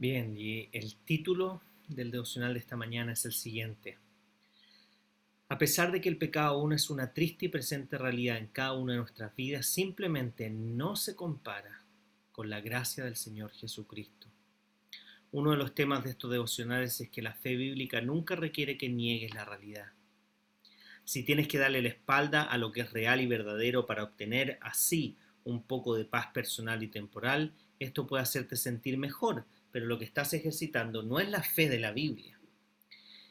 Bien, y el título del devocional de esta mañana es el siguiente. A pesar de que el pecado aún es una triste y presente realidad en cada una de nuestras vidas, simplemente no se compara con la gracia del Señor Jesucristo. Uno de los temas de estos devocionales es que la fe bíblica nunca requiere que niegues la realidad. Si tienes que darle la espalda a lo que es real y verdadero para obtener así un poco de paz personal y temporal, esto puede hacerte sentir mejor, pero lo que estás ejercitando no es la fe de la Biblia.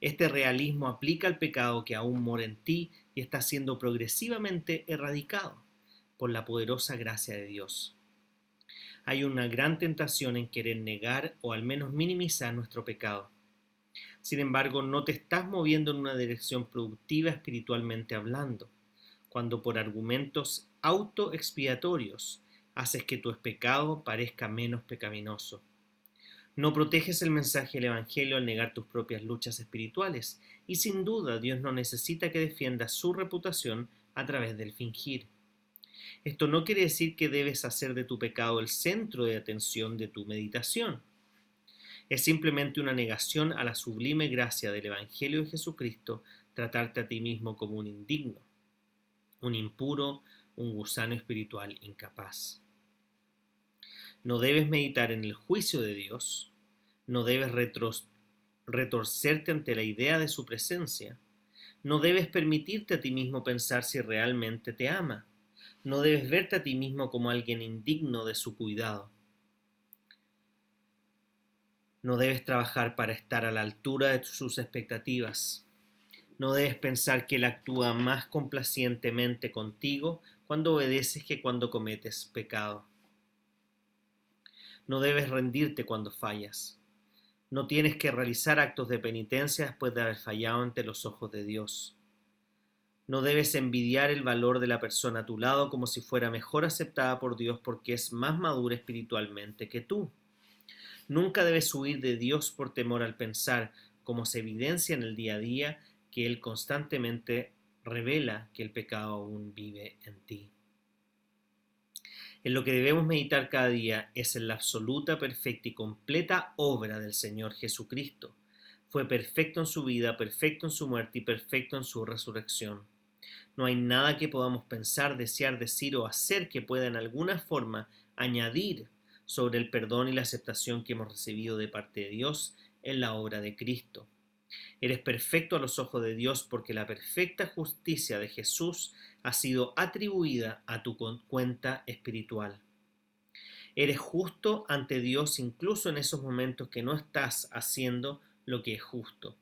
Este realismo aplica al pecado que aún mora en ti y está siendo progresivamente erradicado por la poderosa gracia de Dios. Hay una gran tentación en querer negar o al menos minimizar nuestro pecado. Sin embargo, no te estás moviendo en una dirección productiva espiritualmente hablando, cuando por argumentos autoexpiatorios haces que tu pecado parezca menos pecaminoso. No proteges el mensaje del Evangelio al negar tus propias luchas espirituales, y sin duda Dios no necesita que defiendas su reputación a través del fingir. Esto no quiere decir que debes hacer de tu pecado el centro de atención de tu meditación. Es simplemente una negación a la sublime gracia del Evangelio de Jesucristo tratarte a ti mismo como un indigno, un impuro, un gusano espiritual incapaz. No debes meditar en el juicio de Dios, no debes retorcerte ante la idea de su presencia, no debes permitirte a ti mismo pensar si realmente te ama, no debes verte a ti mismo como alguien indigno de su cuidado. No debes trabajar para estar a la altura de sus expectativas. No debes pensar que Él actúa más complacientemente contigo cuando obedeces que cuando cometes pecado. No debes rendirte cuando fallas. No tienes que realizar actos de penitencia después de haber fallado ante los ojos de Dios. No debes envidiar el valor de la persona a tu lado como si fuera mejor aceptada por Dios porque es más madura espiritualmente que tú. Nunca debes huir de Dios por temor al pensar, como se evidencia en el día a día, que Él constantemente revela que el pecado aún vive en ti. En lo que debemos meditar cada día es en la absoluta, perfecta y completa obra del Señor Jesucristo. Fue perfecto en su vida, perfecto en su muerte y perfecto en su resurrección. No hay nada que podamos pensar, desear, decir o hacer que pueda en alguna forma añadir sobre el perdón y la aceptación que hemos recibido de parte de Dios en la obra de Cristo. Eres perfecto a los ojos de Dios porque la perfecta justicia de Jesús ha sido atribuida a tu cuenta espiritual. Eres justo ante Dios incluso en esos momentos que no estás haciendo lo que es justo.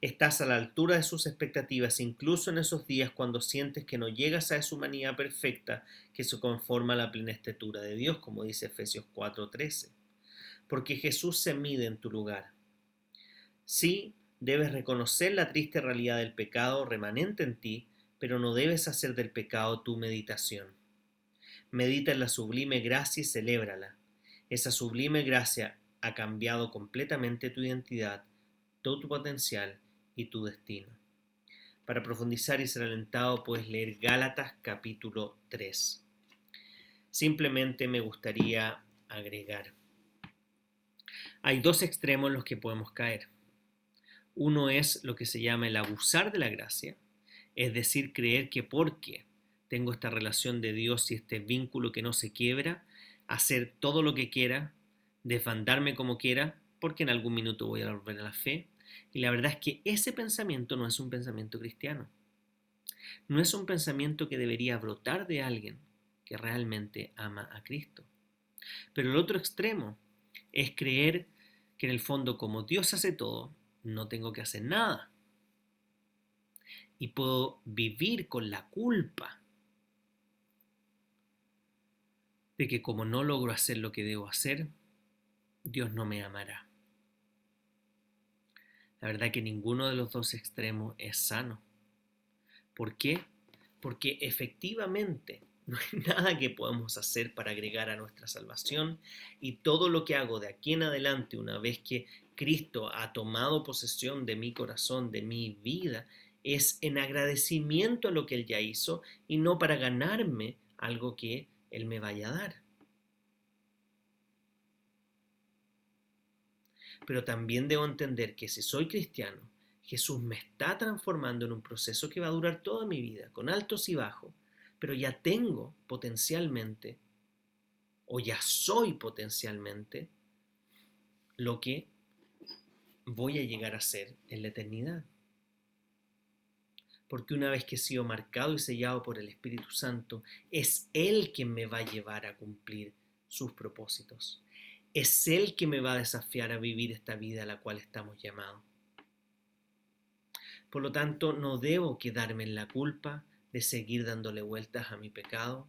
Estás a la altura de sus expectativas incluso en esos días cuando sientes que no llegas a esa humanidad perfecta que se conforma a la plena estatura de Dios, como dice Efesios 4:13. Porque Jesús se mide en tu lugar. Sí, debes reconocer la triste realidad del pecado remanente en ti, pero no debes hacer del pecado tu meditación. Medita en la sublime gracia y celébrala. Esa sublime gracia ha cambiado completamente tu identidad, todo tu potencial y tu destino. Para profundizar y ser alentado puedes leer Gálatas capítulo 3. Simplemente me gustaría agregar. Hay dos extremos en los que podemos caer. Uno es lo que se llama el abusar de la gracia, es decir, creer que porque tengo esta relación de Dios y este vínculo que no se quiebra, hacer todo lo que quiera, desbandarme como quiera, porque en algún minuto voy a volver a la fe. Y la verdad es que ese pensamiento no es un pensamiento cristiano. No es un pensamiento que debería brotar de alguien que realmente ama a Cristo. Pero el otro extremo es creer que en el fondo como Dios hace todo, no tengo que hacer nada. y puedo vivir con la culpa de que como no logro hacer lo que debo hacer, Dios no me amará. La verdad que ninguno de los dos extremos es sano. ¿Por qué? Porque efectivamente no hay nada que podamos hacer para agregar a nuestra salvación y todo lo que hago de aquí en adelante, una vez que Cristo ha tomado posesión de mi corazón, de mi vida, es en agradecimiento a lo que Él ya hizo y no para ganarme algo que Él me vaya a dar. Pero también debo entender que si soy cristiano, Jesús me está transformando en un proceso que va a durar toda mi vida, con altos y bajos, pero ya tengo potencialmente, o ya soy potencialmente, lo que voy a llegar a ser en la eternidad. Porque una vez que he sido marcado y sellado por el Espíritu Santo, es Él quien me va a llevar a cumplir sus propósitos. Es Él que me va a desafiar a vivir esta vida a la cual estamos llamados. Por lo tanto, no debo quedarme en la culpa de seguir dándole vueltas a mi pecado,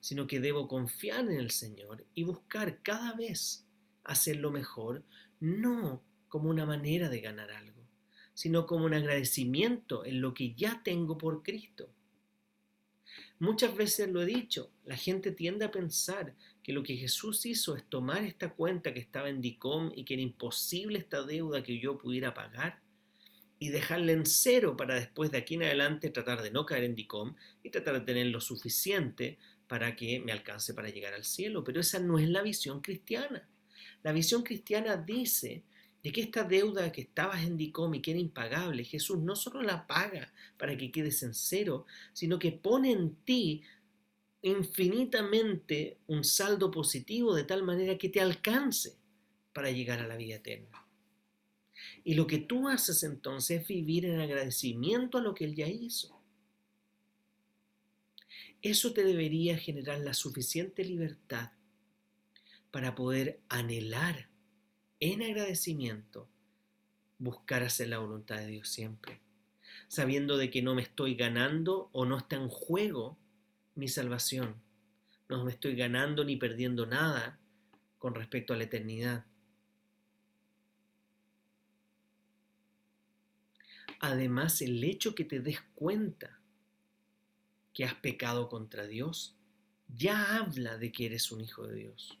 sino que debo confiar en el Señor y buscar cada vez hacerlo mejor, no como una manera de ganar algo, sino como un agradecimiento en lo que ya tengo por Cristo. Muchas veces lo he dicho, la gente tiende a pensar que lo que Jesús hizo es tomar esta cuenta que estaba en DICOM y que era imposible esta deuda que yo pudiera pagar y dejarla en cero para después de aquí en adelante tratar de no caer en DICOM y tratar de tener lo suficiente para que me alcance para llegar al cielo. Pero esa no es la visión cristiana. La visión cristiana dice de que esta deuda que estabas en DICOM que era impagable, Jesús no solo la paga para que quedes en cero, sino que pone en ti infinitamente un saldo positivo de tal manera que te alcance para llegar a la vida eterna. Y lo que tú haces entonces es vivir en agradecimiento a lo que Él ya hizo. Eso te debería generar la suficiente libertad para poder anhelar en agradecimiento buscar hacer la voluntad de Dios siempre, sabiendo de que no me estoy ganando o no está en juego mi salvación. No me estoy ganando ni perdiendo nada con respecto a la eternidad. Además, el hecho que te des cuenta que has pecado contra Dios ya habla de que eres un hijo de Dios.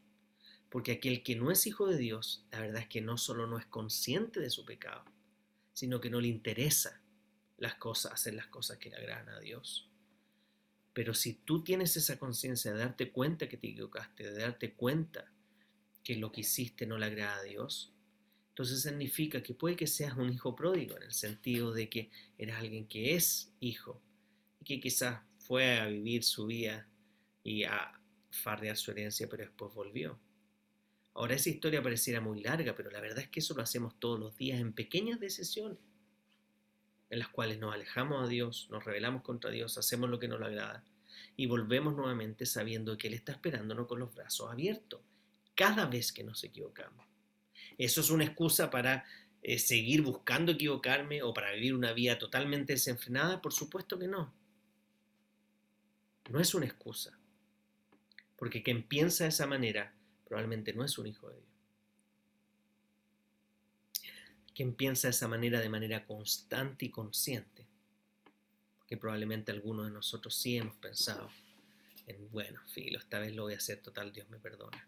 Porque aquel que no es hijo de Dios, la verdad es que no solo no es consciente de su pecado, sino que no le interesa las cosas, hacer las cosas que le agradan a Dios. Pero si tú tienes esa conciencia de darte cuenta que te equivocaste, de darte cuenta que lo que hiciste no le agrada a Dios, entonces significa que puede que seas un hijo pródigo, en el sentido de que eres alguien que es hijo y que quizás fue a vivir su vida y a fardear su herencia, pero después volvió. Ahora esa historia pareciera muy larga, pero la verdad es que eso lo hacemos todos los días en pequeñas decisiones, en las cuales nos alejamos a Dios, nos rebelamos contra Dios, hacemos lo que nos le agrada y volvemos nuevamente sabiendo que Él está esperándonos con los brazos abiertos cada vez que nos equivocamos. ¿Eso es una excusa para eh, seguir buscando equivocarme o para vivir una vida totalmente desenfrenada? Por supuesto que no. No es una excusa. Porque quien piensa de esa manera probablemente no es un hijo de Dios. Quien piensa de esa manera de manera constante y consciente, que probablemente algunos de nosotros sí hemos pensado en, bueno, filo, esta vez lo voy a hacer total, Dios me perdona.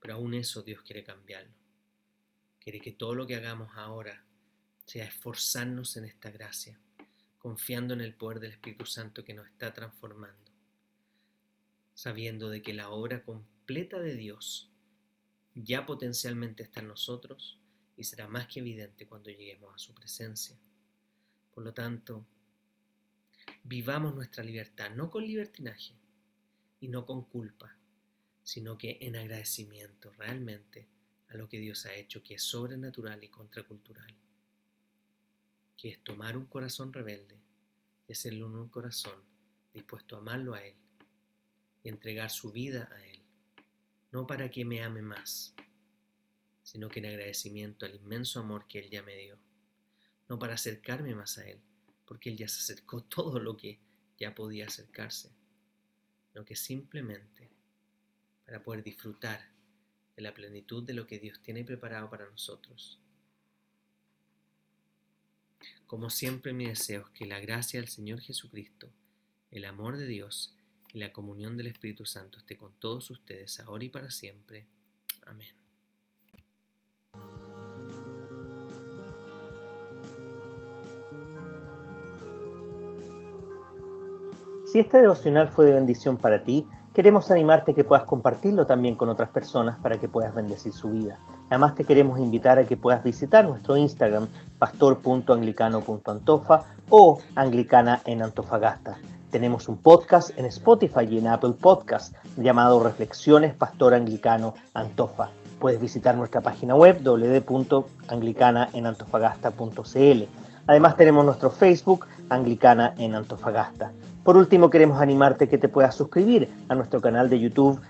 Pero aún eso Dios quiere cambiarlo. Quiere que todo lo que hagamos ahora sea esforzarnos en esta gracia, confiando en el poder del Espíritu Santo que nos está transformando, sabiendo de que la obra completa de Dios ya potencialmente está en nosotros y será más que evidente cuando lleguemos a su presencia. Por lo tanto, vivamos nuestra libertad no con libertinaje y no con culpa, sino que en agradecimiento realmente a lo que Dios ha hecho, que es sobrenatural y contracultural, que es tomar un corazón rebelde y hacerlo un corazón dispuesto a amarlo a Él y entregar su vida a Él, no para que me ame más, sino que en agradecimiento al inmenso amor que Él ya me dio, no para acercarme más a Él, porque Él ya se acercó todo lo que ya podía acercarse, sino que simplemente para poder disfrutar de la plenitud de lo que Dios tiene preparado para nosotros. Como siempre mi deseo es que la gracia del Señor Jesucristo, el amor de Dios y la comunión del Espíritu Santo esté con todos ustedes ahora y para siempre. Amén. Si este devocional fue de bendición para ti, queremos animarte a que puedas compartirlo también con otras personas para que puedas bendecir su vida. Además te queremos invitar a que puedas visitar nuestro Instagram pastor.anglicano.antofa o anglicana en Antofagasta. Tenemos un podcast en Spotify y en Apple Podcast llamado Reflexiones Pastor Anglicano Antofa. Puedes visitar nuestra página web www.anglicanaenantofagasta.cl. Además tenemos nuestro Facebook Anglicana en Antofagasta. Por último, queremos animarte que te puedas suscribir a nuestro canal de YouTube